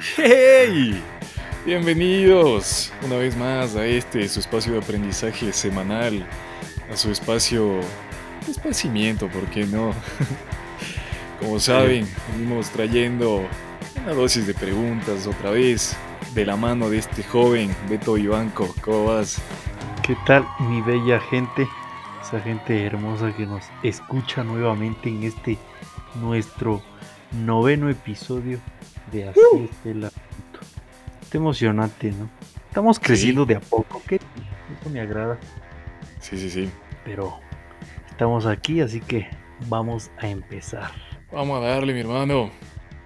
¡Hey! Bienvenidos una vez más a este, su espacio de aprendizaje semanal, a su espacio de esparcimiento, ¿por qué no? Como saben, venimos trayendo una dosis de preguntas otra vez de la mano de este joven Beto Ivanco. ¿Cómo vas? ¿Qué tal, mi bella gente? Esa gente hermosa que nos escucha nuevamente en este nuestro noveno episodio de Así Uh. es el asunto. Está emocionante, ¿no? Estamos creciendo de a poco, que eso me agrada, Sí, sí, sí. pero estamos aquí, así que vamos a empezar. Vamos a darle, mi hermano.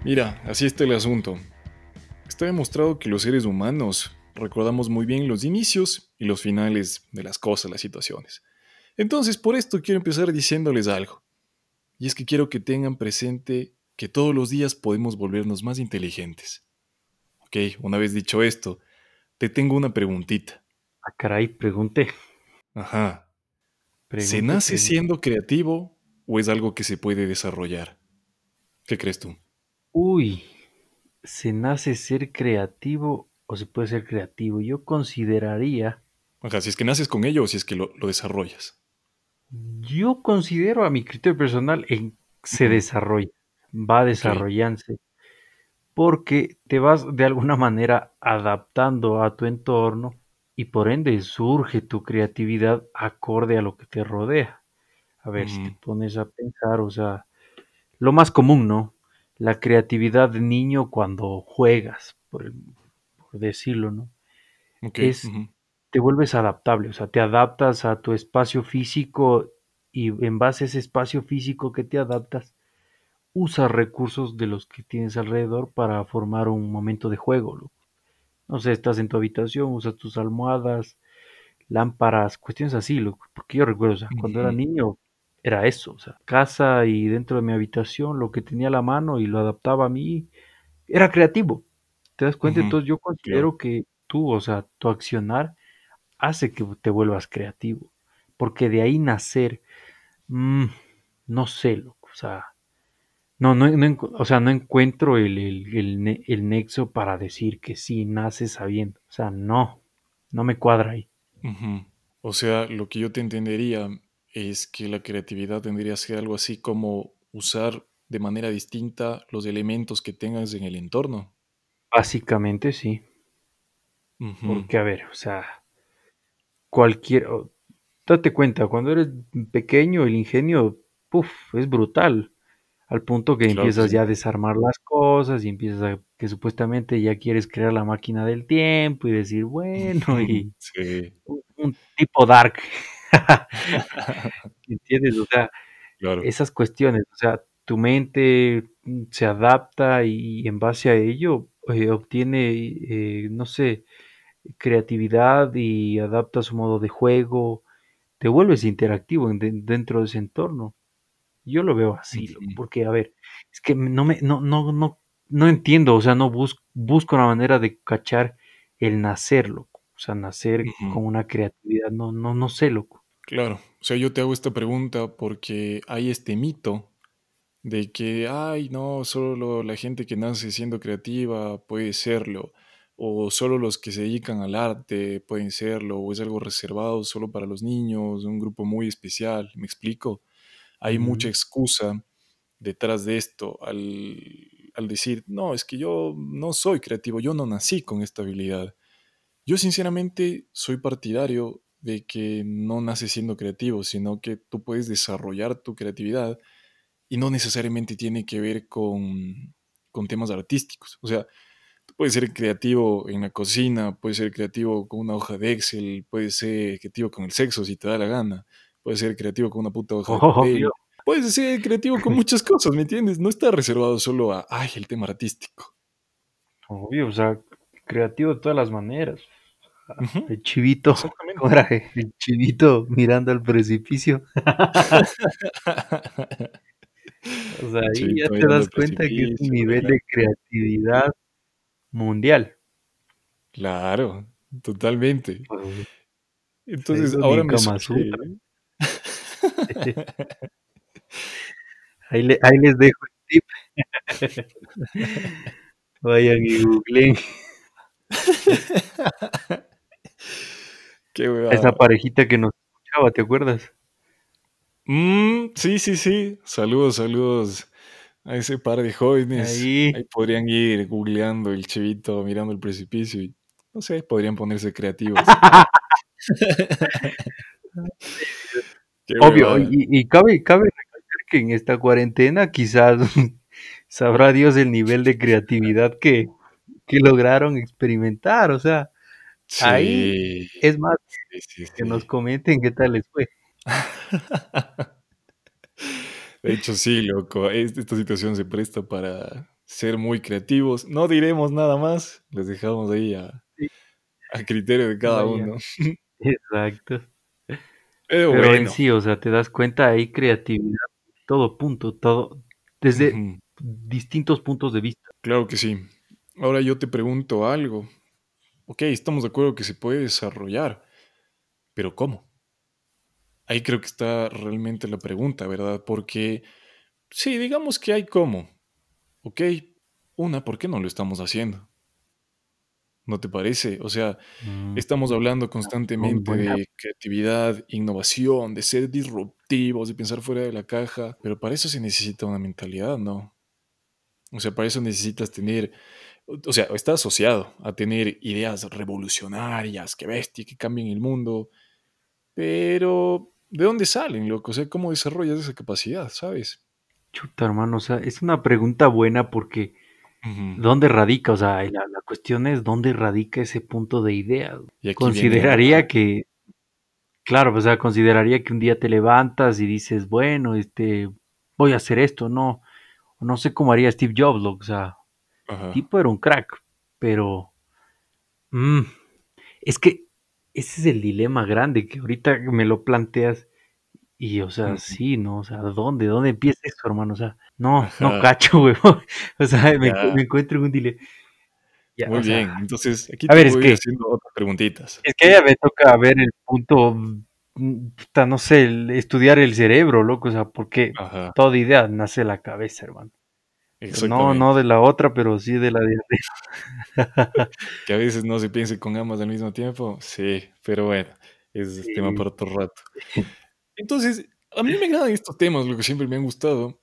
Mira, así está el asunto. Está demostrado que los seres humanos recordamos muy bien los inicios y los finales de las cosas, las situaciones. Entonces, por esto quiero empezar diciéndoles algo. Y es que quiero que tengan presente que todos los días podemos volvernos más inteligentes. Ok, una vez dicho esto, te tengo una preguntita. Ah, caray, pregunté. Ajá. ¿Se nace siendo creativo o es algo que se puede desarrollar? ¿Qué crees tú? Uy, ¿se nace ser creativo o se puede ser creativo? Yo consideraría, Ajá, si es que naces con ello o si es que lo, lo desarrollas. yo considero a mi criterio personal en se desarrolla, va desarrollándose, porque te vas de alguna manera adaptando a tu entorno y por ende surge tu creatividad acorde a lo que te rodea. A ver, si te pones a pensar, o sea, lo más común, ¿no? La creatividad de niño cuando juegas, por, el- por decirlo, ¿no? Es te vuelves adaptable, o sea, te adaptas a tu espacio físico y en base a ese espacio físico que te adaptas, usas recursos de los que tienes alrededor para formar un momento de juego. loco. No sé, estás en tu habitación, usas tus almohadas, lámparas, cuestiones así, loco. Porque yo recuerdo, o sea, cuando era niño era eso, o sea, casa y dentro de mi habitación, lo que tenía a la mano y lo adaptaba a mí, era creativo. ¿Te das cuenta? Ujú. Entonces yo considero que tú, o sea, tu accionar hace que te vuelvas creativo. Porque de ahí nacer, mm, no sé, loco, o sea, no, no, no o sea, no encuentro el, el, el el nexo para decir que sí, naces sabiendo. O sea, no, no me cuadra ahí. O sea, lo que yo te entendería es que la creatividad tendría que ser algo así como usar de manera distinta los elementos que tengas en el entorno. Básicamente sí, porque a ver, o sea, cualquier, date cuenta, cuando eres pequeño el ingenio, puff, es brutal. Al punto que Claro empiezas sí. ya a desarmar las cosas y empiezas a que supuestamente ya quieres crear la máquina del tiempo y decir, bueno, y Sí. un, un tipo dark, ¿entiendes? O sea, Claro. esas cuestiones, o sea, tu mente mm, se adapta y en base a ello eh, obtiene, eh, no sé, creatividad y adapta su modo de juego, te vuelves interactivo en- de- dentro de ese entorno. Yo lo veo así, porque, a ver, es que no me, no, no, no, no entiendo, o sea, no bus- busco una manera de cachar el nacer, loco. O sea, nacer con una creatividad, no, no, no sé, loco. Claro. O sea, yo te hago esta pregunta porque hay este mito de que, ay, no, solo la gente que nace siendo creativa puede serlo, o solo los que se dedican al arte pueden serlo, o es algo reservado solo para los niños, un grupo muy especial, ¿me explico? Hay mucha excusa detrás de esto al, al decir, no, es que yo no soy creativo, yo no nací con esta habilidad. Yo sinceramente soy partidario de que no naces siendo creativo, sino que tú puedes desarrollar tu creatividad y no necesariamente tiene que ver con, con temas artísticos. O sea, tú puedes ser creativo en la cocina, puedes ser creativo con una hoja de Excel, puedes ser creativo con el sexo si te da la gana, puedes ser creativo con una puta hoja de Obvio, papel, puedes ser creativo con muchas cosas, ¿me entiendes? No está reservado solo a, ay, el tema artístico. obvio, o sea, creativo de todas las maneras. El chivito. El chivito mirando al precipicio. O sea, ahí ya te das cuenta que es un nivel de creatividad mundial. Claro, totalmente. Pues, Entonces, ahora me surge... Ahí, le- ahí les dejo el tip. Vayan y googleen. Qué. Esa parejita que nos escuchaba, ¿te acuerdas? Mm, sí, sí, sí. Saludos, saludos a ese par de jóvenes. Ahí. Ahí podrían ir googleando el chivito, mirando el precipicio y, no sé, podrían ponerse creativos. Qué Obvio, y, y cabe, cabe recalcar que en esta cuarentena quizás sabrá Dios el nivel de creatividad que, que lograron experimentar. O sea, ahí es más sí, sí, que nos comenten qué tal les fue. De hecho, sí, loco. es- Esta situación se presta para ser muy creativos. No diremos nada más. Les dejamos ahí a, criterio de cada uno. Exacto. Pero, Pero en sí, o sea, te das cuenta, hay creatividad, todo punto, todo, desde distintos puntos de vista. Claro que sí. Ahora yo te pregunto algo. Ok, estamos de acuerdo que se puede desarrollar, pero ¿cómo? Ahí creo que está realmente la pregunta, ¿verdad? Porque sí, digamos que hay cómo. Ok, una, ¿por qué no lo estamos haciendo? ¿No te parece? O sea, Mm, estamos hablando constantemente de creatividad, innovación, de ser disruptivos, de pensar fuera de la caja, pero para eso se necesita una mentalidad, ¿no? O sea, para eso necesitas tener, o sea, está asociado a tener ideas revolucionarias, que bestia, que cambien el mundo, pero ¿de dónde salen, loco? O sea, ¿cómo desarrollas esa capacidad, sabes? Chuta, hermano, o sea, es una pregunta buena porque Ujú. ¿dónde radica? O sea, la, la cuestión es dónde radica ese punto de idea. Y aquí Consideraría que, claro, o sea, consideraría que un día te levantas y dices, bueno, este, voy a hacer esto, no, no sé cómo haría Steve Jobs, loco, o sea. Ajá. tipo era un crack, pero mm, es que ese es el dilema grande que ahorita me lo planteas y, o sea, Ujú. sí, ¿no? O sea, ¿dónde, dónde empieza eso, hermano? O sea, no, no cacho, huevón. O sea, me, me encuentro en un dilema. Ya, Muy o sea, bien, entonces aquí a te ver, es voy que, haciendo otras preguntitas. es que ya me toca ver el punto, mm, no sé, el- estudiar el cerebro, loco, o sea, porque Ajá, toda idea nace de la cabeza, hermano. No, no de la otra, pero sí de la de. Que a veces no se piense con ambas al mismo tiempo, sí, pero bueno, es tema Sí. para otro rato. Entonces, a mí me agradan estos temas, lo que siempre me han gustado,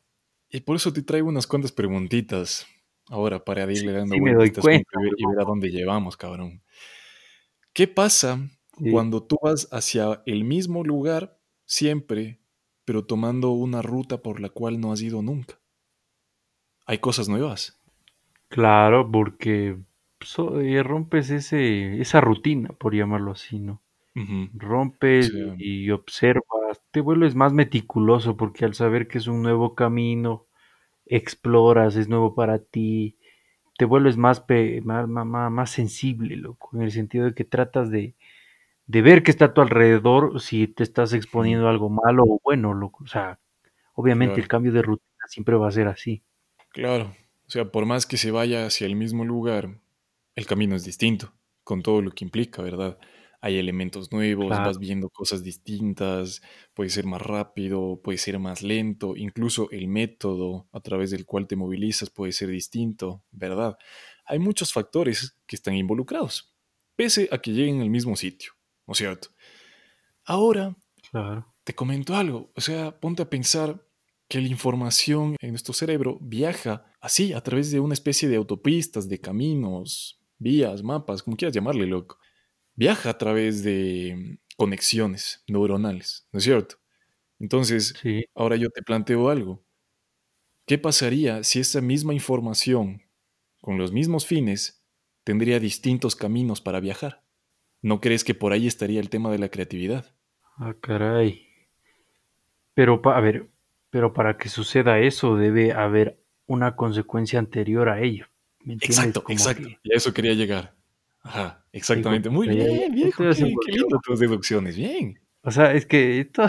y por eso te traigo unas cuantas preguntitas ahora para irle dando sí me vuelta a doy asunto cuenta, y ver, a dónde llevamos, cabrón. ¿Qué pasa sí. cuando tú vas hacia el mismo lugar siempre, pero tomando una ruta por la cual no has ido nunca? Hay cosas nuevas. Claro, porque eh, rompes ese, esa rutina, por llamarlo así, ¿no? Rompes y observas, te vuelves más meticuloso porque al saber que es un nuevo camino, exploras, es nuevo para ti, te vuelves más, pe- más, más, más- sensible, loco, en el sentido de que tratas de, de ver qué está a tu alrededor, si te estás exponiendo a algo malo o bueno, loco. O sea, obviamente el cambio de rutina siempre va a ser así. Claro, o sea, por más que se vaya hacia el mismo lugar, el camino es distinto, con todo lo que implica, ¿verdad? Hay elementos nuevos, Claro, vas viendo cosas distintas, puede ser más rápido, puede ser más lento, incluso el método a través del cual te movilizas puede ser distinto, ¿verdad? Hay muchos factores que están involucrados, pese a que lleguen al mismo sitio, ¿no es cierto? Ahora, claro. te comento algo, o sea, ponte a pensar que la información en nuestro cerebro viaja así, a través de una especie de autopistas, de caminos, vías, mapas, como quieras llamarle, loco. Viaja a través de conexiones neuronales, ¿no es cierto? Entonces, Sí. ahora yo te planteo algo. ¿Qué pasaría si esa misma información, con los mismos fines, tendría distintos caminos para viajar? ¿No crees que por ahí estaría el tema de la creatividad? Ah, caray. Pero, a ver, pero para que suceda eso debe haber una consecuencia anterior a ello. ¿Me entiendes? Exacto, Como exacto. que, Y a eso quería llegar. Ajá, exactamente. Muy ya, bien, viejo. Qué, qué lindo tus deducciones. Bien. O sea, es que esto,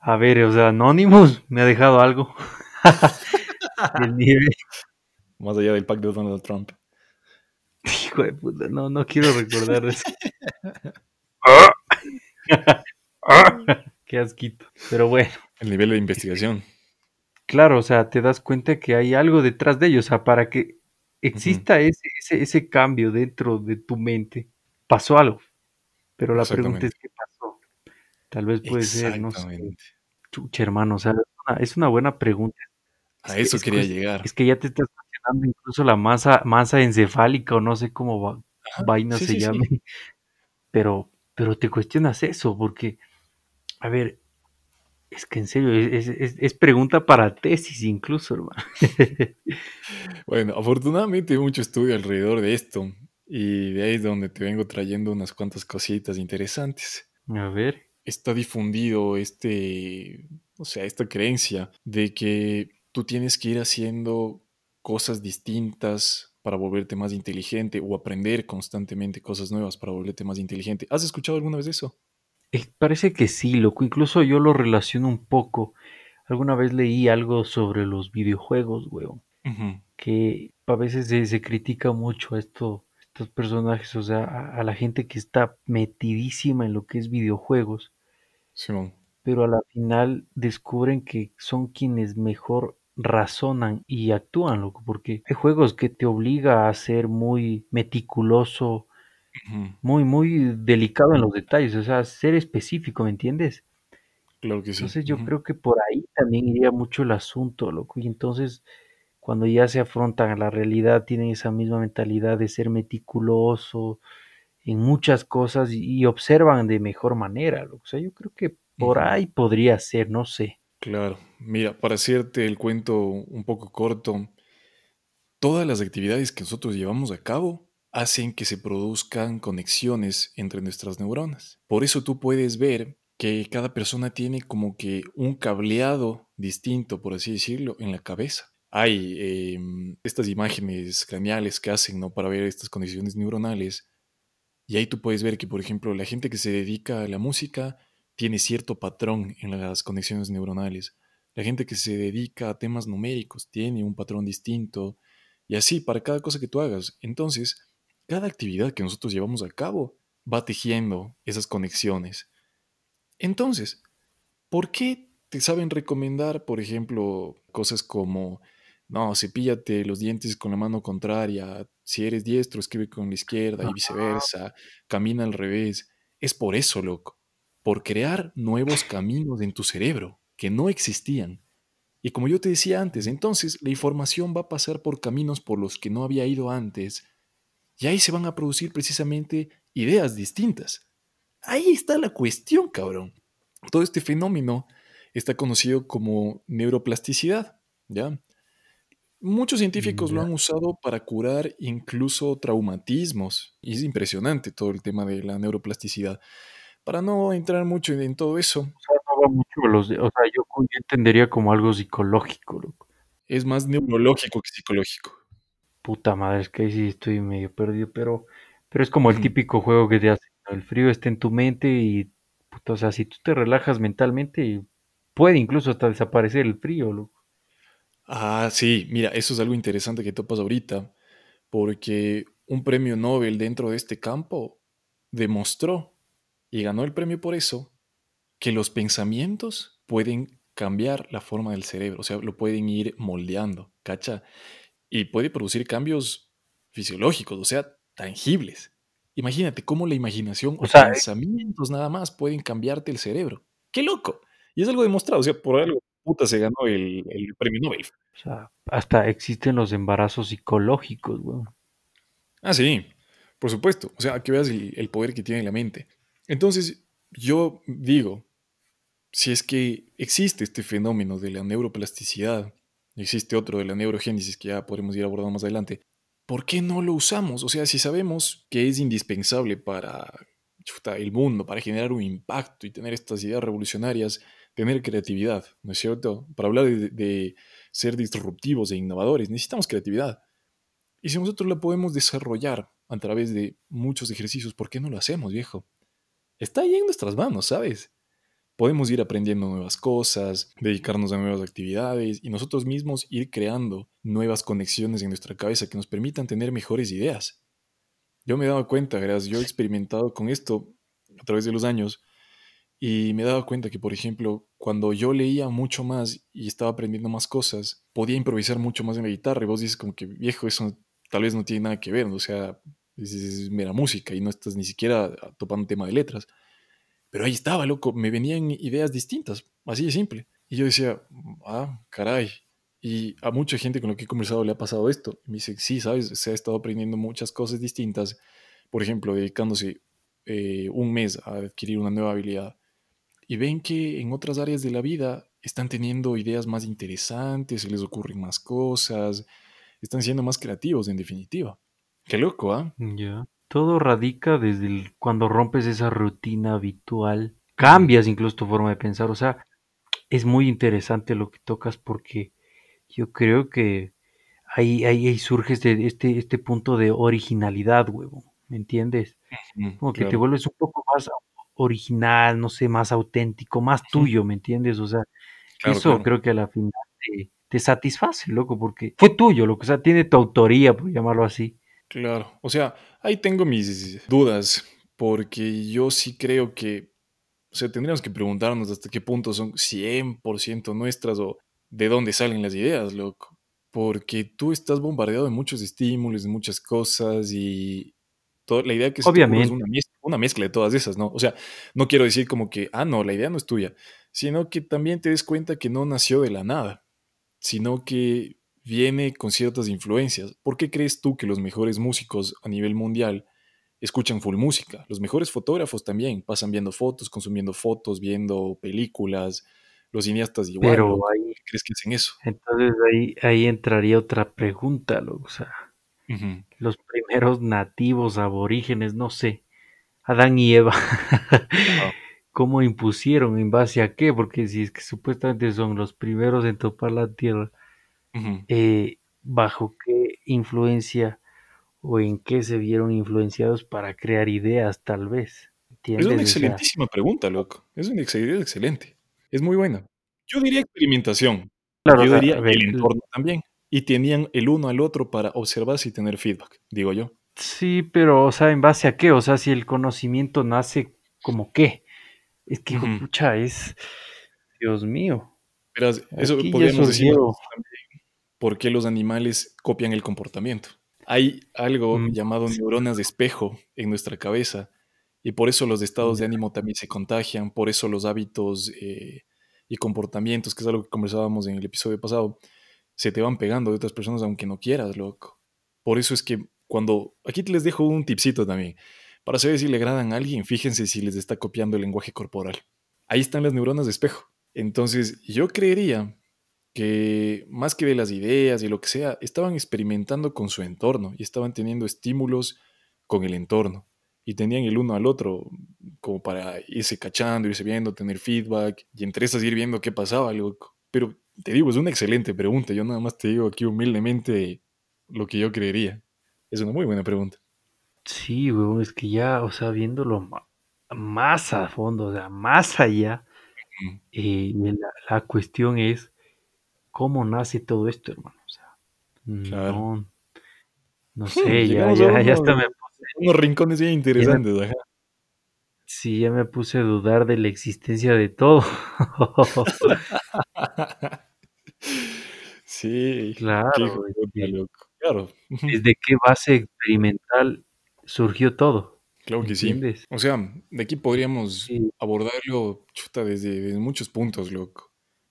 a ver, o sea, Anonymous me ha dejado algo del nivel. Más allá del pacto de Donald Trump. Hijo de puta, no, no quiero recordar eso. Qué asquito. Pero bueno, El nivel de investigación. claro, o sea, te das cuenta que hay algo detrás de ello. O sea, para que Exista ese, ese, ese cambio dentro de tu mente, pasó algo, pero la pregunta es qué pasó. Tal vez puede ser, no sé, chucha, hermano, o sea, es una, es una buena pregunta. A eso es, quería llegar. es que ya te estás cuestionando incluso la masa, masa encefálica o no sé cómo va- Ajá. vaina Sí, se sí, llame, sí. pero, pero te cuestionas eso, porque, a ver, es que en serio, es, es- es- es pregunta para tesis incluso, hermano. Bueno, afortunadamente hay mucho estudio alrededor de esto y de ahí es donde te vengo trayendo unas cuantas cositas interesantes. A ver, Está difundido este, o sea, esta creencia de que tú tienes que ir haciendo cosas distintas para volverte más inteligente o aprender constantemente cosas nuevas para volverte más inteligente. ¿Has escuchado alguna vez eso? Eh, parece que sí, loco, incluso yo lo relaciono un poco. Alguna vez leí algo sobre los videojuegos, weón, Ujú, que a veces se, se critica mucho a esto, estos personajes, o sea, a, a la gente que está metidísima en lo que es videojuegos, Simón. pero a la final descubren que son quienes mejor razonan y actúan, loco, porque hay juegos que te obliga a ser muy meticuloso, Ujú, muy, muy delicado en los detalles, o sea, ser específico, ¿me entiendes? Claro que sí. Entonces yo Ujú, creo que por ahí también iría mucho el asunto, loco. Y entonces cuando ya se afrontan a la realidad tienen esa misma mentalidad de ser meticuloso en muchas cosas y, y observan de mejor manera, loco. O sea, yo creo que por ujú. ahí podría ser, no sé. Claro, mira, para hacerte el cuento un poco corto, todas las actividades que nosotros llevamos a cabo hacen que se produzcan conexiones entre nuestras neuronas. Por eso tú puedes ver que cada persona tiene como que un cableado distinto, por así decirlo, en la cabeza. Hay eh, estas imágenes craneales que hacen, ¿no? Para ver estas conexiones neuronales y ahí tú puedes ver que, por ejemplo, la gente que se dedica a la música tiene cierto patrón en las conexiones neuronales. La gente que se dedica a temas numéricos tiene un patrón distinto. Y así, para cada cosa que tú hagas. Entonces, cada actividad que nosotros llevamos a cabo va tejiendo esas conexiones. Entonces, ¿Por qué te saben recomendar, por ejemplo, cosas como, no, cepíllate los dientes con la mano contraria, si eres diestro, escribe con la izquierda y viceversa, camina al revés? Es por eso, loco, por crear nuevos caminos en tu cerebro que no existían. Y como yo te decía antes, entonces la información va a pasar por caminos por los que no había ido antes, y ahí se van a producir precisamente ideas distintas. Ahí está la cuestión, cabrón. Todo este fenómeno está conocido como neuroplasticidad, ¿ya? Muchos científicos lo han usado para curar incluso traumatismos. Y es impresionante todo el tema de la neuroplasticidad. Para no entrar mucho en, en todo eso, O sea, no va mucho los de- o sea, yo, yo entendería como algo psicológico, loco. es más neurológico que psicológico. Puta madre, es que ahí sí estoy medio perdido, pero, pero es como el típico juego que te hace. ¿no? El frío está en tu mente y, puta, o sea, si tú te relajas mentalmente, puede incluso hasta desaparecer el frío, loco. Ah, sí, mira, eso es algo interesante que topas ahorita, porque un premio Nobel dentro de este campo demostró, y ganó el premio por eso, que los pensamientos pueden cambiar la forma del cerebro, o sea, lo pueden ir moldeando, ¿cacha? Y puede producir cambios fisiológicos, o sea, tangibles. Imagínate cómo la imaginación O o sea, pensamientos nada más pueden cambiarte el cerebro. ¡Qué loco! Y es algo demostrado, o sea, por algo puta se ganó el, el premio Nobel. O sea, hasta existen los embarazos psicológicos, weón. Ah, sí, por supuesto. O sea, que veas el, el poder que tiene la mente. Entonces, yo digo, si es que existe este fenómeno de la neuroplasticidad, existe otro de la neurogénesis que ya podremos ir abordando más adelante, ¿por qué no lo usamos? O sea, si sabemos que es indispensable para el mundo, para generar un impacto y tener estas ideas revolucionarias, tener creatividad, ¿no es cierto? Para hablar de, de ser disruptivos e innovadores, necesitamos creatividad. Y si nosotros la podemos desarrollar a través de muchos ejercicios, ¿por qué no lo hacemos, viejo? Está ahí en nuestras manos, ¿sabes? Podemos ir aprendiendo nuevas cosas, dedicarnos a nuevas actividades y nosotros mismos ir creando nuevas conexiones en nuestra cabeza que nos permitan tener mejores ideas. Yo me he dado cuenta, gracias, yo he experimentado con esto a través de los años y me he dado cuenta que, por ejemplo, cuando yo leía mucho más y estaba aprendiendo más cosas, podía improvisar mucho más en la guitarra y vos dices como que, viejo, eso tal vez no tiene nada que ver, o sea, es, es mera música y no estás ni siquiera topando tema de letras. Pero ahí estaba, loco, me venían ideas distintas, así de simple. Y yo decía, ah, caray. Y a mucha gente con la que he conversado le ha pasado esto. Y me dice, sí, sabes, se ha estado aprendiendo muchas cosas distintas. Por ejemplo, dedicándose eh, un mes a adquirir una nueva habilidad. Y ven que en otras áreas de la vida están teniendo ideas más interesantes, se les ocurren más cosas, están siendo más creativos, en definitiva. Qué loco, ¿ah? Ya. Todo radica desde el- cuando rompes esa rutina habitual, cambias incluso tu forma de pensar. O sea, es muy interesante lo que tocas porque yo creo que ahí, ahí, ahí surge este, este, este punto de originalidad, huevo. ¿Me entiendes? Como que te vuelves un poco más original, no sé, más auténtico, más tuyo, ¿me entiendes? O sea, claro, eso claro. creo que a la final te, te satisface, loco, porque fue tuyo, lo que o sea, tiene tu autoría, por llamarlo así. Claro, o sea, ahí tengo mis dudas, porque yo sí creo que, o sea, tendríamos que preguntarnos hasta qué punto son 100% nuestras o de dónde salen las ideas, loco. Porque tú estás bombardeado de muchos estímulos, de muchas cosas y to- la idea que se te ocurre es Obviamente, una mezcla, una mezcla de todas esas, ¿no? O sea, no quiero decir como que, ah, no, la idea no es tuya, sino que también te des cuenta que no nació de la nada sino que viene con ciertas influencias. ¿Por qué crees tú que los mejores músicos a nivel mundial escuchan full música? Los mejores fotógrafos también pasan viendo fotos, consumiendo fotos, viendo películas. Los cineastas igual, pero loco. ¿Por ahí, crees que hacen eso? entonces ahí, ahí entraría otra pregunta, o sea, los primeros nativos aborígenes, no sé, Adán y Eva. ¿cómo impusieron? ¿En base a qué? Porque si es que supuestamente son los primeros en topar la tierra, ujú. eh, ¿bajo qué influencia o en qué se vieron influenciados para crear ideas, tal vez? Es una ¿Entiendes? O sea, excelentísima pregunta, loco. Es una ex- idea excelente. Es muy buena. Yo diría experimentación. claro, o Yo sea, diría a y ver, el entorno también. Y tenían el uno al otro para observarse y tener feedback, digo yo. sí, pero, o sea, ¿en base a qué? O sea, si el conocimiento nace como qué. Es que, hijo Ujú. pucha, es, Dios mío, Verás, eso aquí ya podríamos decirlo surgieron, por qué los animales copian el comportamiento. Hay algo mm, llamado neuronas de espejo en nuestra cabeza y por eso los estados de ánimo también se contagian, por eso los hábitos eh, y comportamientos, que es algo que conversábamos en el episodio pasado, se te van pegando de otras personas aunque no quieras, loco. Por eso es que cuando... Aquí les dejo un tipcito también. Para saber si le agradan a alguien, fíjense si les está copiando el lenguaje corporal. Ahí están las neuronas de espejo. Entonces, yo creería que más que de las ideas y lo que sea, estaban experimentando con su entorno y estaban teniendo estímulos con el entorno y tenían el uno al otro como para irse cachando, irse viendo, tener feedback y entre esas ir viendo qué pasaba, loco. Pero te digo, es una excelente pregunta. Yo nada más te digo aquí humildemente lo que yo creería. Es una muy buena pregunta. sí, weón, es que ya, o sea, viéndolo más a fondo, o sea, más allá, eh, la, la cuestión es cómo nace todo esto, hermano, o sea, Claro. no, no sé, ya, ya, ya hasta me unos rincones bien me, interesantes, ajá. sí, ya me puse a dudar de la existencia de todo. Sí, Claro, de es puta, que loco. Claro. desde qué base experimental surgió todo, Claro que sí. O sea, de aquí podríamos Sí. abordarlo, chuta, desde, desde muchos puntos, loco.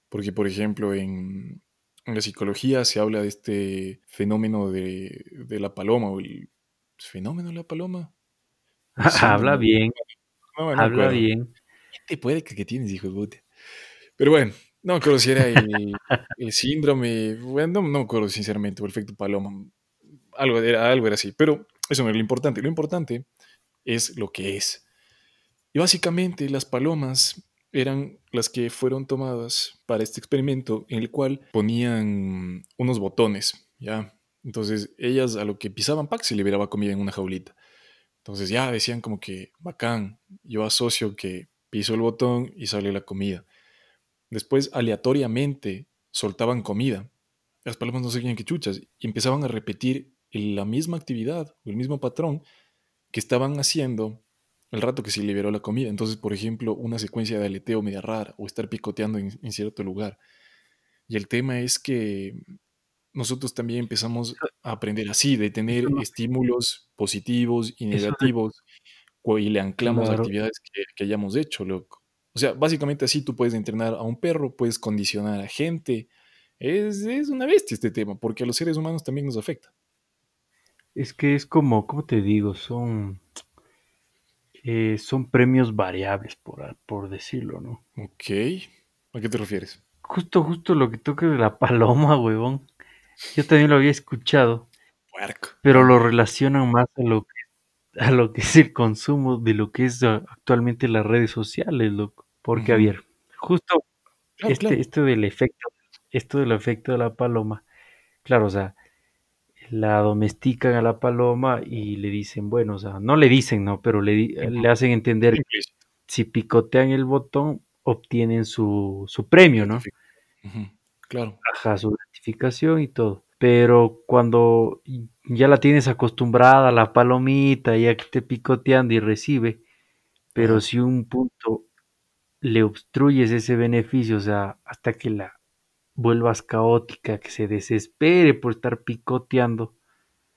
Porque, por ejemplo, en, en la psicología se habla de este fenómeno de, de la paloma, o el fenómeno de la paloma, Habla síndrome. bien, No, no habla acuerdo. bien. ¿Qué te puede que, que tienes, hijo de puta? Pero bueno, no me acuerdo si era el, el síndrome, bueno, no, no me acuerdo sinceramente, o el efecto paloma. Algo era, algo era así, pero eso no es lo importante. Lo importante es lo que es. Y básicamente las palomas eran las que fueron tomadas para este experimento en el cual ponían unos botones, ¿ya? Entonces ellas a lo que pisaban, pack, se liberaba comida en una jaulita. Entonces ya decían como que, bacán, yo asocio que piso el botón y sale la comida. Después aleatoriamente soltaban comida. Las palomas no sabían qué chuchas y empezaban a repetir la misma actividad o el mismo patrón que estaban haciendo el rato que se liberó la comida. Entonces, por ejemplo, una secuencia de aleteo media rara o estar picoteando en, en cierto lugar. Y el tema es que nosotros también empezamos a aprender así, de tener no estímulos positivos y negativos, y le anclamos claro. actividades que que hayamos hecho, loco. O sea, básicamente así tú puedes entrenar a un perro, puedes condicionar a gente. Es es una bestia este tema, porque a los seres humanos también nos afecta. Es que es como, ¿cómo te digo? Son, eh, son premios variables, por, por decirlo, ¿no? Okey, ¿a qué te refieres? Justo, justo lo que toca de la paloma, huevón. Yo también lo había escuchado, Puerco, pero lo relacionan más a lo que, a lo que es el consumo de lo que es actualmente las redes sociales, loco. Porque, a Ujú. ver, justo Claro, este, claro. esto del efecto, esto del efecto de la paloma, claro, o sea, la domestican a la paloma y le dicen, bueno, o sea, no le dicen, no, pero le, le hacen entender que si picotean el botón, obtienen su, su premio, ¿no? Claro. Ajá, su gratificación y todo. Pero cuando ya la tienes acostumbrada la palomita, ya que esté picoteando y recibe, pero si un punto le obstruyes ese beneficio, o sea, hasta que la vuelvas caótica, que se desespere por estar picoteando,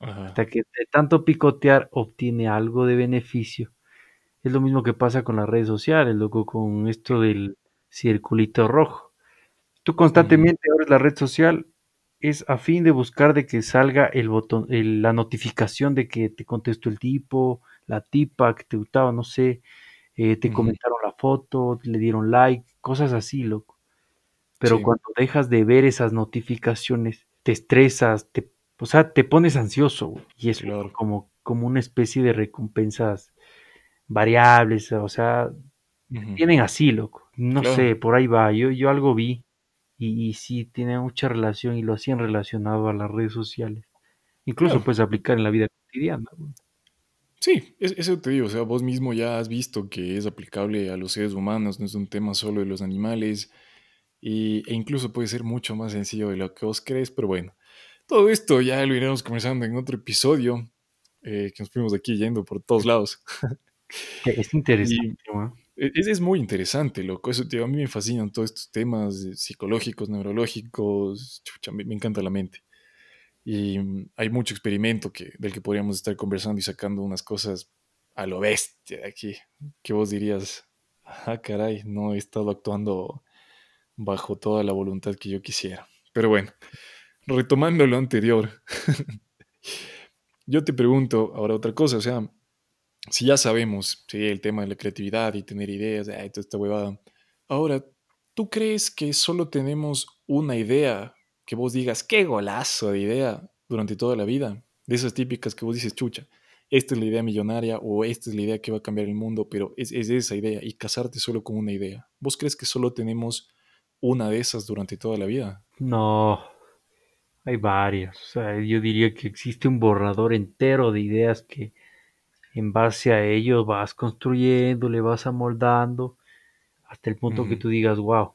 ajá. hasta que de tanto picotear obtiene algo de beneficio. Es lo mismo que pasa con las redes sociales, loco, con esto del circulito rojo. Tú constantemente abres la red social, es a fin de buscar de que salga el botón, el- la notificación de que te contestó el tipo, la tipa que te gustaba, no sé, eh, te comentaron la foto, le dieron like, cosas así, loco. Pero Sí, cuando dejas de ver esas notificaciones, te estresas, te, o sea, te pones ansioso, güey, y es claro, como, como una especie de recompensas variables, o sea, tienen así, loco. No claro, sé, por ahí va. Yo, yo algo vi y, y sí tiene mucha relación y lo hacían relacionado a las redes sociales. Incluso claro. puedes aplicar en la vida cotidiana. güey. Sí, es eso te digo, o sea, vos mismo ya has visto que es aplicable a los seres humanos, no es un tema solo de los animales, y e incluso puede ser mucho más sencillo de lo que vos crees, pero bueno, todo esto ya lo iremos conversando en otro episodio, eh, que nos fuimos de aquí yendo por todos lados. Es interesante, e es es muy interesante, loco, eso digo, a mí me fascinan todos estos temas, psicológicos, neurológicos, chucha, me me encanta la mente. Y mm, hay mucho experimento que, del que podríamos estar conversando y sacando unas cosas a lo bestia de aquí, que vos dirías, ah, caray, no he estado actuando bajo toda la voluntad que yo quisiera. Pero bueno, retomando lo anterior, yo te pregunto ahora otra cosa, o sea, si ya sabemos, sí, el tema de la creatividad y tener ideas, ay, toda esta huevada, ahora, ¿tú crees que solo tenemos una idea que vos digas, qué golazo de idea durante toda la vida? De esas típicas que vos dices, chucha, esta es la idea millonaria o esta es la idea que va a cambiar el mundo, pero es, es esa idea y casarte solo con una idea. ¿Vos crees que solo tenemos una de esas durante toda la vida? No, hay varias. O sea, yo diría que existe un borrador entero de ideas que en base a ello vas construyendo, le vas amoldando, hasta el punto que tú digas, wow,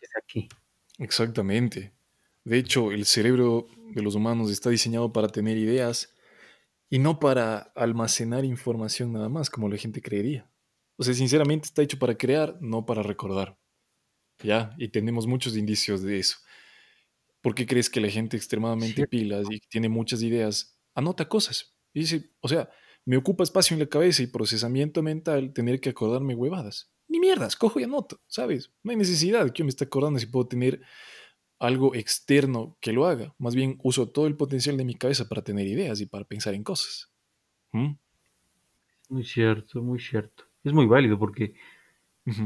es aquí. Exactamente. De hecho, el cerebro de los humanos está diseñado para tener ideas Y no para almacenar información nada más, como la gente creería. O sea, sinceramente está hecho para crear, no para recordar. ¿Ya? Y tenemos muchos indicios de eso. ¿Por qué crees que la gente extremadamente ¿Cierto? pilas y tiene muchas ideas anota cosas? Y dice, o sea, me ocupa espacio en la cabeza y procesamiento mental tener que acordarme huevadas. Ni mierdas, cojo y anoto, ¿sabes? No hay necesidad que yo me esté acordando si puedo tener algo externo que lo haga. Más bien uso todo el potencial de mi cabeza para tener ideas y para pensar en cosas. ¿Mm? Muy cierto, muy cierto. Es muy válido porque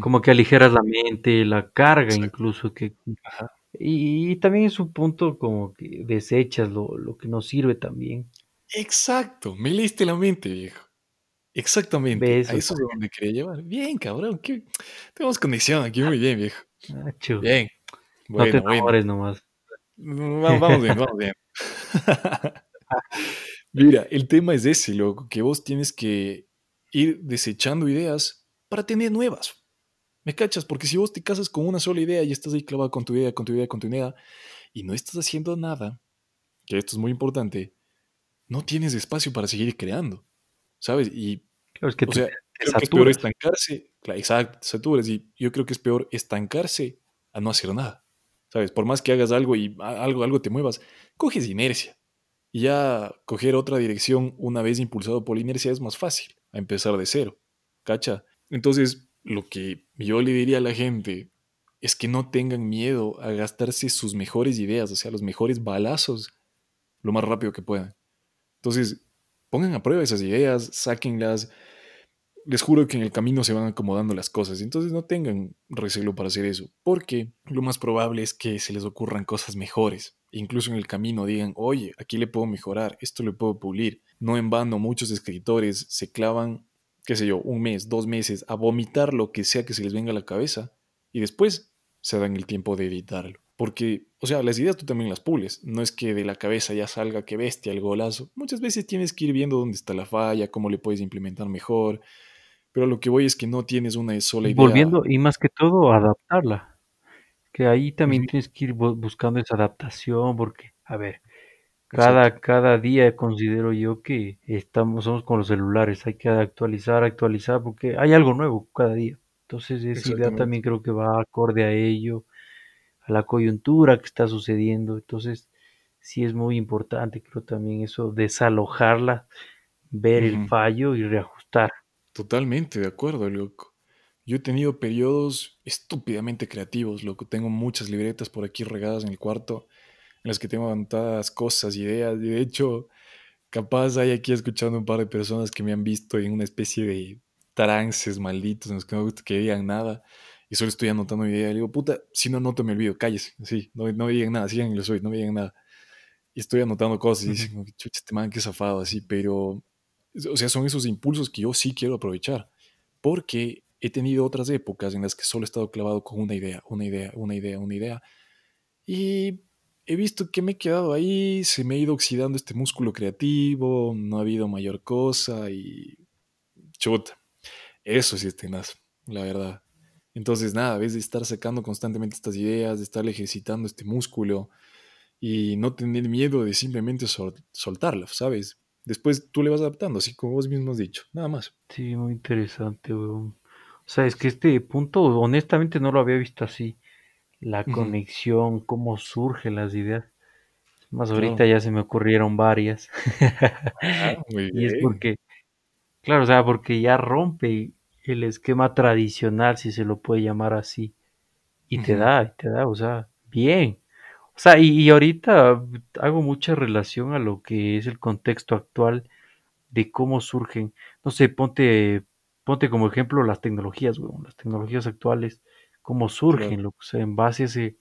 Como que aligeras la mente, la carga Exacto. incluso que Ajá. y, y también es un punto como que desechas lo, lo que no sirve también. Exacto, me leíste la mente, viejo. Exactamente, a eso es donde quería llevar. Bien, cabrón, qué tenemos conexión aquí, muy bien, viejo. Nacho, Bien, no te bueno, bueno. enamores nomás. Mm, va vamos bien, vamos bien. Mira, el tema es ese, loco, que vos tienes que ir desechando ideas para tener nuevas. ¿Me cachas? Porque si vos te casas con una sola idea y estás ahí clavado con tu idea, con tu idea, con tu idea, y no estás haciendo nada, que esto es muy importante, no tienes espacio para seguir creando, ¿sabes? Y Claro, es que O sea, te creo que es peor estancarse, cla exacto, saturas, y yo creo que es peor estancarse a no hacer nada. ¿Sabes? Por más que hagas algo y algo, algo te muevas, coges inercia. Y ya coger otra dirección una vez impulsado por la inercia es más fácil, a empezar de cero. ¿Cacha? Entonces, lo que yo le diría a la gente es que no tengan miedo a gastarse sus mejores ideas, o sea, los mejores balazos, lo más rápido que puedan. Entonces, pongan a prueba esas ideas, sáquenlas. Les juro que en el camino se van acomodando las cosas. Entonces no tengan recelo para hacer eso, porque lo más probable es que se les ocurran cosas mejores. Incluso en el camino digan, oye, aquí le puedo mejorar, esto le puedo pulir. No en vano muchos escritores se clavan, qué sé yo, un mes, dos meses a vomitar lo que sea que se les venga a la cabeza y después se dan el tiempo de editarlo. Porque, o sea, las ideas tú también las pules. No es que de la cabeza ya salga que bestia el golazo. Muchas veces tienes que ir viendo dónde está la falla, cómo le puedes implementar mejor. Pero lo que voy es que no tienes una sola idea. Volviendo, y más que todo, adaptarla. Que ahí también tienes que ir buscando esa adaptación, porque, a ver, cada, cada día considero yo que estamos, somos con los celulares, hay que actualizar, actualizar, porque hay algo nuevo cada día. Entonces, esa idea también creo que va acorde a ello la coyuntura que está sucediendo. Entonces, sí es muy importante, creo también eso, desalojarla, ver el fallo y reajustar. Totalmente de acuerdo, loco. Yo he tenido periodos estúpidamente creativos, loco. Tengo muchas libretas por aquí regadas en el cuarto en las que tengo avanzadas cosas, ideas. Y de hecho, capaz hay aquí escuchando un par de personas que me han visto en una especie de trances malditos en los que no que digan nada y solo estoy anotando mi idea. Le digo, puta, si no anoto me olvido, cállese, sí, no, no digan nada, sigan lo soy, no me digan nada. Y estoy anotando cosas y dicen, chucha, este man que zafado, así, pero, o sea, son esos impulsos que yo sí quiero aprovechar, porque he tenido otras épocas en las que solo he estado clavado con una idea, una idea, una idea, una idea, y he visto que me he quedado ahí, se me ha ido oxidando este músculo creativo, no ha habido mayor cosa y chuta, eso sí es tenaz, la verdad. Entonces, nada, ves de estar sacando constantemente estas ideas, de estar ejercitando este músculo y no tener miedo de simplemente soltarlas, ¿sabes? Después tú le vas adaptando, así como vos mismo has dicho, nada más. Sí, muy interesante, weón. O sea, es que este punto, honestamente, no lo había visto así. La conexión, cómo surgen las ideas. Más ahorita ya se me ocurrieron varias. Ah, muy bien. y es porque, claro, o sea, porque ya rompe el esquema tradicional, si se lo puede llamar así. Y te da, te da, o sea, bien. O sea, y, ahorita hago mucha relación a lo que es el contexto actual de cómo surgen. No sé, ponte, ponte como ejemplo las tecnologías, las tecnologías actuales, cómo surgen, lo, o en base a ese,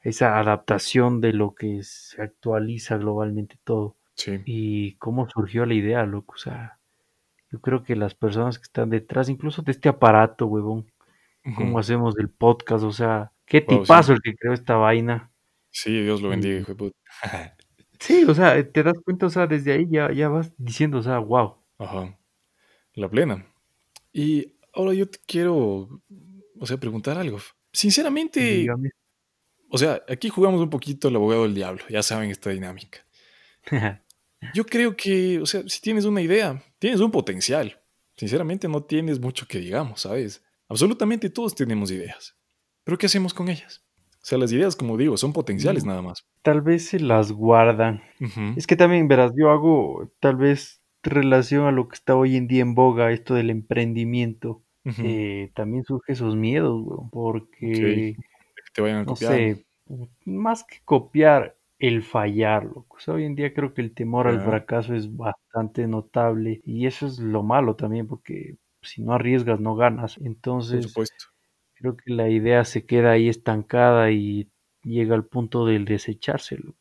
esa adaptación de lo que se actualiza globalmente todo. Y cómo surgió la idea, loco, o sea, yo creo que las personas que están detrás, incluso de este aparato, huevón, cómo hacemos el podcast, o sea, qué tipazo el que creó esta vaina. Sí, Dios lo bendiga, hijo de puta. sí, o sea, te das cuenta, o sea, desde ahí ya, ya vas diciendo, o sea, wow. Ajá. La plena. Y ahora yo te quiero, o sea, preguntar algo. Sinceramente, o sea, aquí jugamos un poquito el abogado del diablo, ya saben esta dinámica. Yo creo que, o sea, si tienes una idea, tienes un potencial. Sinceramente no tienes mucho que digamos, ¿sabes? Absolutamente todos tenemos ideas. Pero ¿qué hacemos con ellas? O sea, las ideas, como digo, son potenciales mm, nada más. Tal vez se las guardan. Es que también, verás, yo hago tal vez relación a lo que está hoy en día en boga, esto del emprendimiento. Eh, también surge esos miedos, porque... te vayan a copiar. No sé, más que copiar, el fallarlo. hoy en día creo que el temor al fracaso es bastante notable y eso es lo malo también porque si no arriesgas no ganas. Entonces, creo que la idea se queda ahí estancada y llega al punto del desechárselo.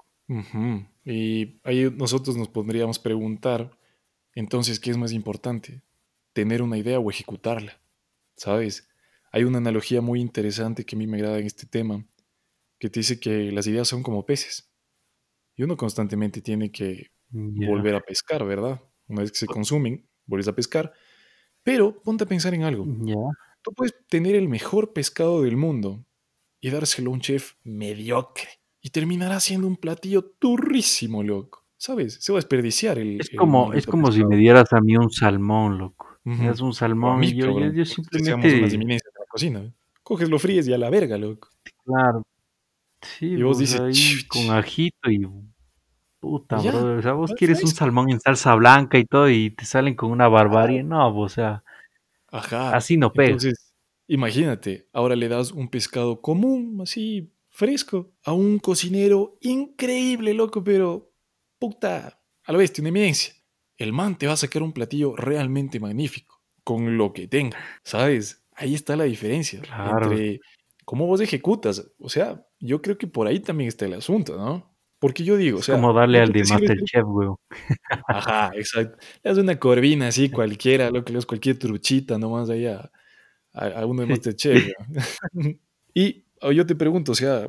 Y ahí nosotros nos podríamos preguntar, entonces, ¿qué es más importante? ¿Tener una idea o ejecutarla? ¿Sabes? Hay una analogía muy interesante que a mí me agrada en este tema, que te dice que las ideas son como peces y uno constantemente tiene que volver a pescar, ¿verdad? Una vez que se consumen, vuelves a pescar. Pero ponte a pensar en algo. Tú puedes tener el mejor pescado del mundo y dárselo a un chef mediocre. Y terminará siendo un platillo turrísimo, loco. ¿Sabes? Se va a desperdiciar el. Es como, es como si me dieras a mí un salmón, loco. Es un salmón y yo, yo, simplemente. De la cocina. Coges, lo fríes y a la verga, loco. Claro. Sí, Y vos dices, ahí con ajito y puta, ya, brother. O sea, vos quieres un salmón en salsa blanca y todo y te salen con una barbarie. No, o sea, Ajá. así no pega. Entonces, imagínate, ahora le das un pescado común, así, fresco, a un cocinero increíble, loco, pero puta, a la bestia, una eminencia. El man te va a sacar un platillo realmente magnífico, con lo que tenga, ¿sabes? Ahí está la diferencia Claro, entre cómo vos ejecutas. O sea, yo creo que por ahí también está el asunto, ¿no? Porque yo digo, o es como sea, darle ¿de al de MasterChef, weón. Ajá, exacto. Le das una corvina así cualquiera, lo que le das cualquier truchita nomás ahí a, uno de MasterChef. y oh, yo te pregunto, o sea,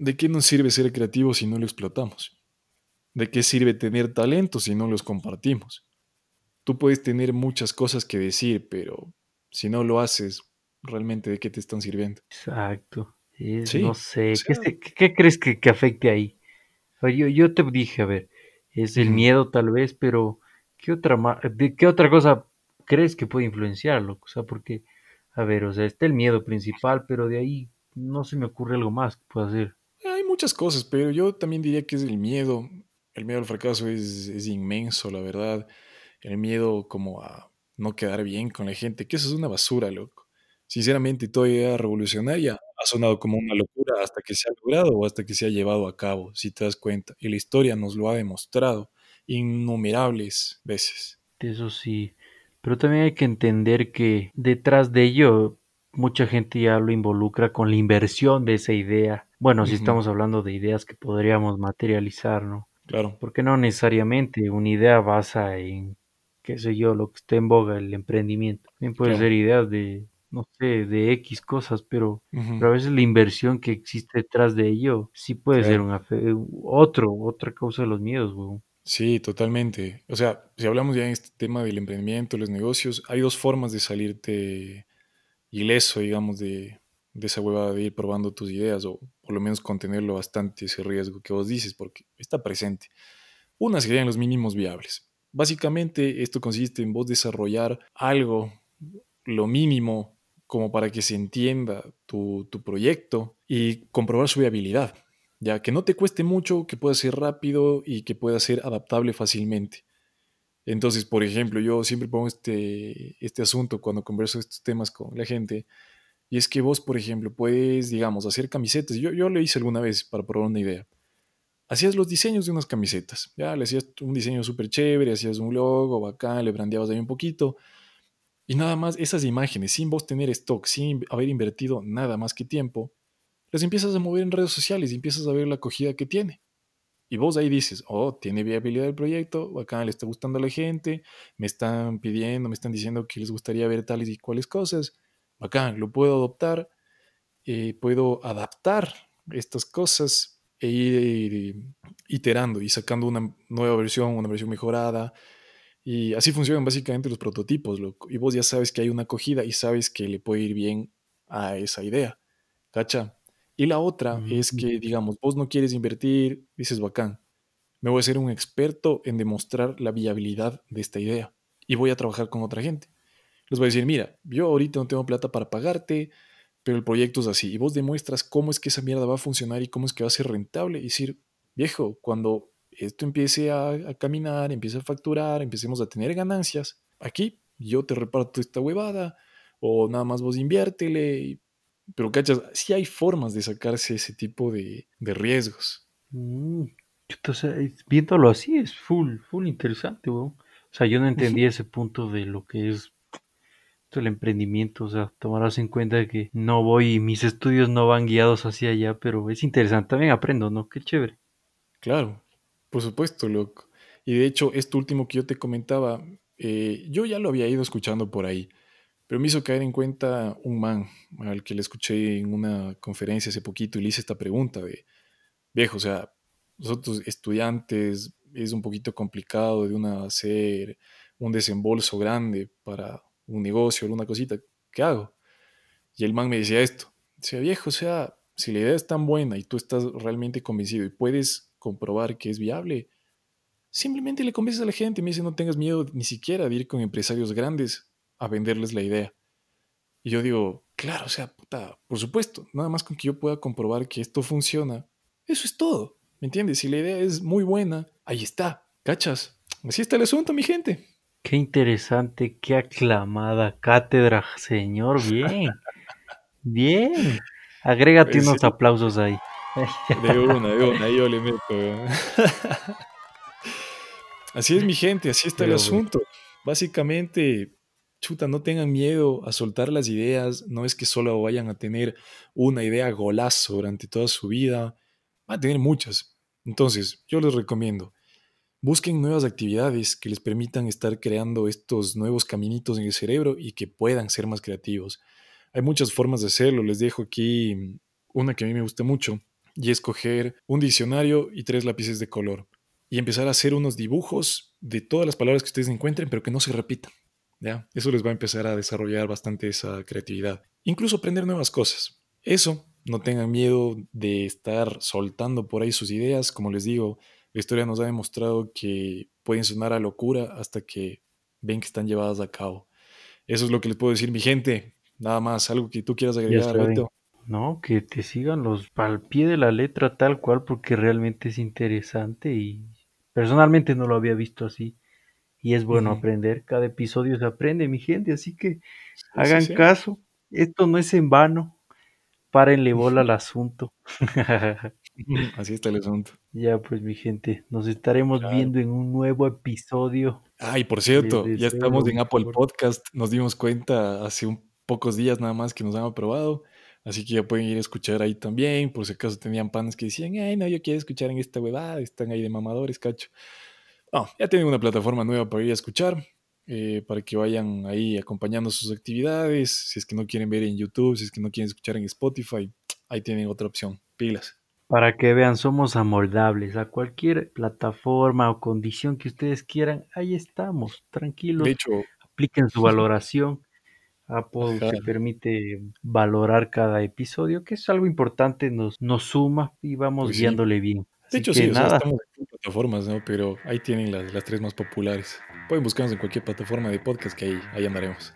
¿de qué nos sirve ser creativos si no lo explotamos? ¿De qué sirve tener talento si no los compartimos? Tú puedes tener muchas cosas que decir, pero si no lo haces, realmente ¿de qué te están sirviendo? Exacto. Es, no Sí, sé, ¿qué, sea, se- qué- qué crees que, que afecte ahí? Yo, yo te dije, a ver, es el miedo tal vez, pero ¿qué otra, ma- de qué otra cosa crees que puede influenciarlo? O sea, porque, a ver, o sea, está el miedo principal, pero de ahí no se me ocurre algo más que pueda hacer. Hay muchas cosas, pero yo también diría que es el miedo. El miedo al fracaso es, es inmenso, la verdad. El miedo como a no quedar bien con la gente, que eso es una basura, loco. Sinceramente, toda idea revolucionaria ha sonado como una locura hasta que se ha logrado o hasta que se ha llevado a cabo, si te das cuenta. Y la historia nos lo ha demostrado innumerables veces. Eso sí, pero también hay que entender que detrás de ello mucha gente ya lo involucra con la inversión de esa idea. Bueno, si estamos hablando de ideas que podríamos materializar, ¿no? Claro, Porque no necesariamente una idea basa en, qué sé yo, lo que esté en boga, el emprendimiento. También puede claro. ser ideas de, no sé, de X cosas, pero, a veces la inversión que existe detrás de ello sí puede ser una fe- otro, otra causa de los miedos, weón. Sí, totalmente. O sea, si hablamos ya en este tema del emprendimiento, los negocios, hay dos formas de salirte ileso, digamos, de, de esa huevada de ir probando tus ideas o por lo menos contenerlo bastante ese riesgo que vos dices, porque está presente. Una serían los mínimos viables. Básicamente esto consiste en vos desarrollar algo, lo mínimo, como para que se entienda tu, tu proyecto y comprobar su viabilidad. Ya que no te cueste mucho, que pueda ser rápido y que pueda ser adaptable fácilmente. Entonces, por ejemplo, yo siempre pongo este, este asunto cuando converso estos temas con la gente, y es que vos, por ejemplo, puedes, digamos, hacer camisetas. Yo, yo lo hice alguna vez para probar una idea. Hacías los diseños de unas camisetas, ya le hacías un diseño súper chévere, hacías un logo bacán, le brandeabas ahí un poquito, y nada más esas imágenes, sin vos tener stock, sin haber invertido nada más que tiempo, las empiezas a mover en redes sociales y empiezas a ver la acogida que tiene. Y vos ahí dices, oh, tiene viabilidad el proyecto, bacán, le está gustando a la gente, me están pidiendo, me están diciendo que les gustaría ver tales y cuales cosas, bacán, lo puedo adoptar, eh, puedo adaptar estas cosas e ir iterando y sacando una nueva versión, una versión mejorada. Y así funcionan básicamente los prototipos, loco. Y vos ya sabes que hay una acogida y sabes que le puede ir bien a esa idea. ¿Cacha? Y la otra es que, digamos, vos no quieres invertir, dices, bacán, me voy a ser un experto en demostrar la viabilidad de esta idea y voy a trabajar con otra gente. Les voy a decir, mira, yo ahorita no tengo plata para pagarte, pero el proyecto es así. Y vos demuestras cómo es que esa mierda va a funcionar y cómo es que va a ser rentable. Y decir, viejo, cuando esto empiece a, a caminar, empiece a facturar, empecemos a tener ganancias, aquí yo te reparto esta huevada o nada más vos inviértele. Pero, cachas, sí hay formas de sacarse ese tipo de, de riesgos. mm, chuta, o sea, es- viéndolo así es full, full interesante, weón. O sea, yo no Ujú, entendía ese punto de lo que es el emprendimiento, o sea, tomarás en cuenta que no voy, mis estudios no van guiados hacia allá, pero es interesante, también aprendo, ¿no? Qué chévere. Claro, por supuesto, loco. Y de hecho, esto último que yo te comentaba, eh, yo ya lo había ido escuchando por ahí, pero me hizo caer en cuenta un man al que le escuché en una conferencia hace poquito y le hice esta pregunta de, viejo, o sea, nosotros estudiantes es un poquito complicado de una hacer un desembolso grande para un negocio, alguna cosita, ¿qué hago? Y el man me decía esto, decía, viejo, o sea, si la idea es tan buena y tú estás realmente convencido y puedes comprobar que es viable, simplemente le convences a la gente, me dice, no tengas miedo ni siquiera de ir con empresarios grandes a venderles la idea. Y yo digo, claro, o sea, puta, por supuesto, nada más con que yo pueda comprobar que esto funciona, eso es todo, ¿me entiendes? Si la idea es muy buena, ahí está, ¿cachas? Así está el asunto, mi gente. Qué interesante, qué aclamada cátedra, señor. Bien, bien. Agrégate Pues unos sí, aplausos ahí. de una, de una, yo le meto. ¿verdad? Así es, mi gente, así está el Pero asunto. Básicamente, chuta, no tengan miedo a soltar las ideas. No es que solo vayan a tener una idea golazo durante toda su vida. Van a tener muchas. Entonces, yo les recomiendo, busquen nuevas actividades que les permitan estar creando estos nuevos caminitos en el cerebro y que puedan ser más creativos. Hay muchas formas de hacerlo. Les dejo aquí una que a mí me gusta mucho y es coger un diccionario y tres lápices de color y empezar a hacer unos dibujos de todas las palabras que ustedes encuentren, pero que no se repitan. ¿ya? Eso les va a empezar a desarrollar bastante esa creatividad. Incluso aprender nuevas cosas. Eso, no tengan miedo de estar soltando por ahí sus ideas. Como les digo, la historia nos ha demostrado que pueden sonar a locura hasta que ven que están llevadas a cabo. Eso es lo que les puedo decir, mi gente. Nada más, algo que tú quieras agregar. Beto. No, que te sigan los al pie de la letra tal cual porque realmente es interesante y personalmente no lo había visto así y es bueno aprender. Cada episodio se aprende, mi gente, así que Sí, sí, hagan sí. caso. Esto no es en vano. Párenle bola al asunto. Así está el asunto. Ya pues mi gente, nos estaremos Claro. viendo en un nuevo episodio. Ah, y por cierto, ya estamos en Apple. Podcast. Nos dimos cuenta hace un pocos días nada más que nos han aprobado. Así que ya pueden ir a escuchar ahí también. Por si acaso tenían panes que decían, ay, no, yo quiero escuchar en esta huevada. Están ahí de mamadores, cacho. No, ya tienen una plataforma nueva para ir a escuchar. eh, para que vayan ahí acompañando sus actividades. Si es que no quieren ver en YouTube, si es que no quieren escuchar en Spotify, ahí tienen otra opción. Pilas. Para que vean, somos amoldables a cualquier plataforma o condición que ustedes quieran. Ahí estamos, De tranquilos. hecho, Apliquen su valoración. Apple ajá, te permite valorar cada episodio, que es algo importante, nos, nos suma y vamos pues sí. guiándole bien. De hecho, sí, o sea, nada, estamos en plataformas, ¿no? Pero ahí tienen las, las tres más populares. Pueden buscarnos en cualquier plataforma de podcast que ahí, ahí andaremos.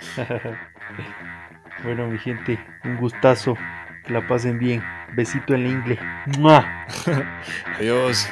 bueno mi gente, un gustazo, que la pasen bien. Besito en la ingle. ¡Mua! Adiós.